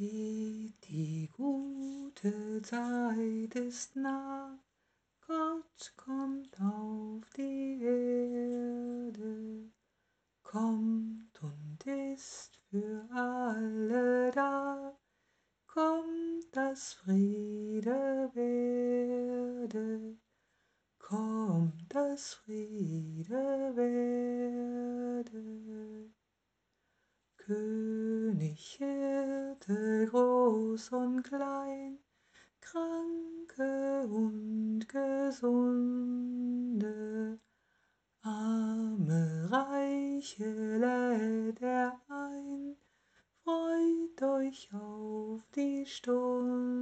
Sieht, die gute Zeit ist nah, Gott kommt auf die Erde, kommt und ist für alle da, kommt, das Friede werde, kommt, das Friede werde. König, klein, Kranke und Gesunde, Arme, Reiche lädt er ein, freut euch auf die Stunde,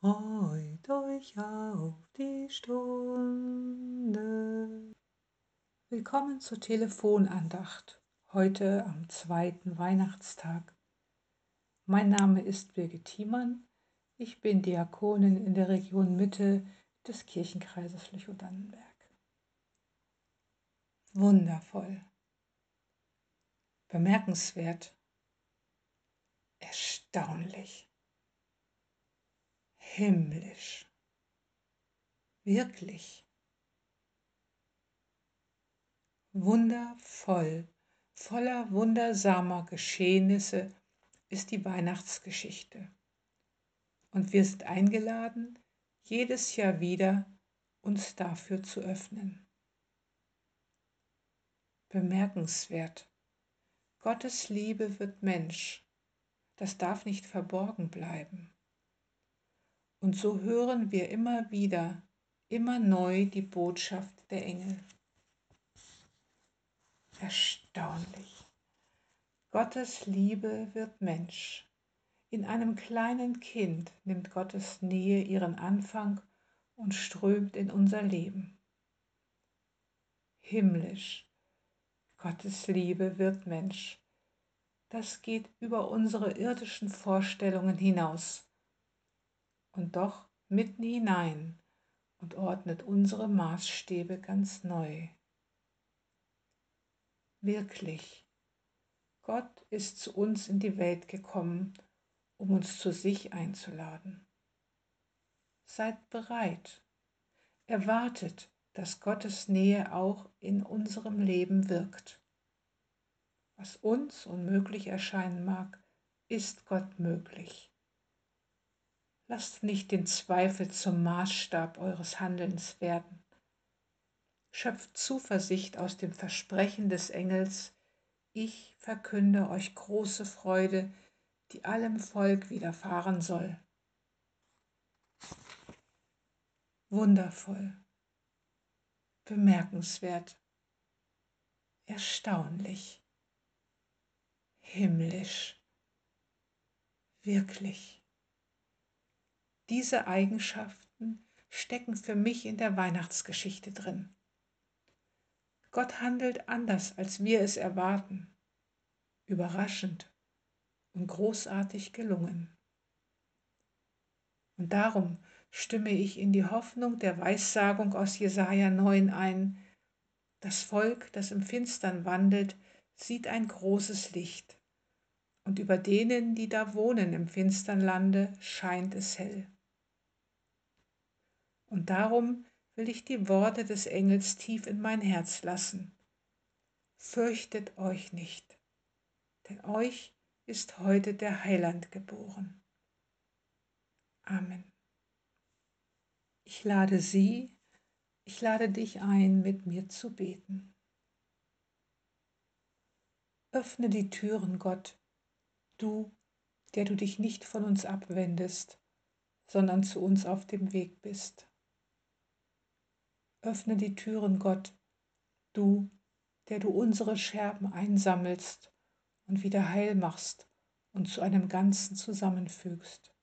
freut euch auf die Stunde. Willkommen zur Telefonandacht heute am zweiten Weihnachtstag. Mein Name ist Birgit Thiemann. Ich bin Diakonin in der Region Mitte des Kirchenkreises Lüchow-Dannenberg. Wundervoll, bemerkenswert, erstaunlich, himmlisch, wirklich, wundervoll. Voller wundersamer Geschehnisse ist die Weihnachtsgeschichte. Und wir sind eingeladen, jedes Jahr wieder uns dafür zu öffnen. Bemerkenswert. Gottes Liebe wird Mensch. Das darf nicht verborgen bleiben. Und so hören wir immer wieder, immer neu die Botschaft der Engel. Erstaunlich. Gottes Liebe wird Mensch. In einem kleinen Kind nimmt Gottes Nähe ihren Anfang und strömt in unser Leben. Himmlisch. Gottes Liebe wird Mensch. Das geht über unsere irdischen Vorstellungen hinaus und doch mitten hinein und ordnet unsere Maßstäbe ganz neu wirklich. Gott ist zu uns in die Welt gekommen, um uns zu sich einzuladen. Seid bereit. Erwartet, dass Gottes Nähe auch in unserem Leben wirkt. Was uns unmöglich erscheinen mag, ist Gott möglich. Lasst nicht den Zweifel zum Maßstab eures Handelns werden schöpft Zuversicht aus dem Versprechen des Engels, ich verkünde euch große Freude, die allem Volk widerfahren soll. Wundervoll, bemerkenswert, erstaunlich, himmlisch, wirklich. Diese Eigenschaften stecken für mich in der Weihnachtsgeschichte drin. Gott handelt anders, als wir es erwarten. Überraschend und großartig gelungen. Und darum stimme ich in die Hoffnung der Weissagung aus Jesaja 9 ein. Das Volk, das im Finstern wandelt, sieht ein großes Licht. Und über denen, die da wohnen im finstern Lande, scheint es hell. Und darum will ich die Worte des Engels tief in mein Herz lassen. Fürchtet euch nicht, denn euch ist heute der Heiland geboren. Amen. Ich lade Sie, ich lade dich ein, mit mir zu beten. Öffne die Türen, Gott, du, der du dich nicht von uns abwendest, sondern zu uns auf dem Weg bist. Öffne die Türen, Gott, du, der du unsere Scherben einsammelst und wieder heil machst und zu einem Ganzen zusammenfügst.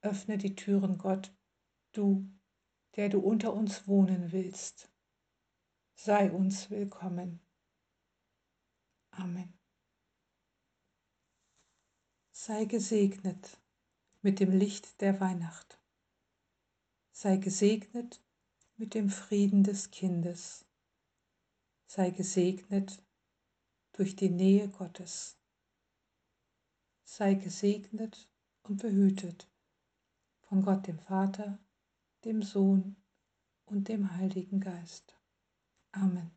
Öffne die Türen, Gott, du, der du unter uns wohnen willst. Sei uns willkommen. Amen. Sei gesegnet mit dem Licht der Weihnacht. Sei gesegnet mit dem Frieden des Kindes. Sei gesegnet durch die Nähe Gottes. sei gesegnet und behütet von Gott dem Vater, dem Sohn und dem Heiligen Geist. Amen.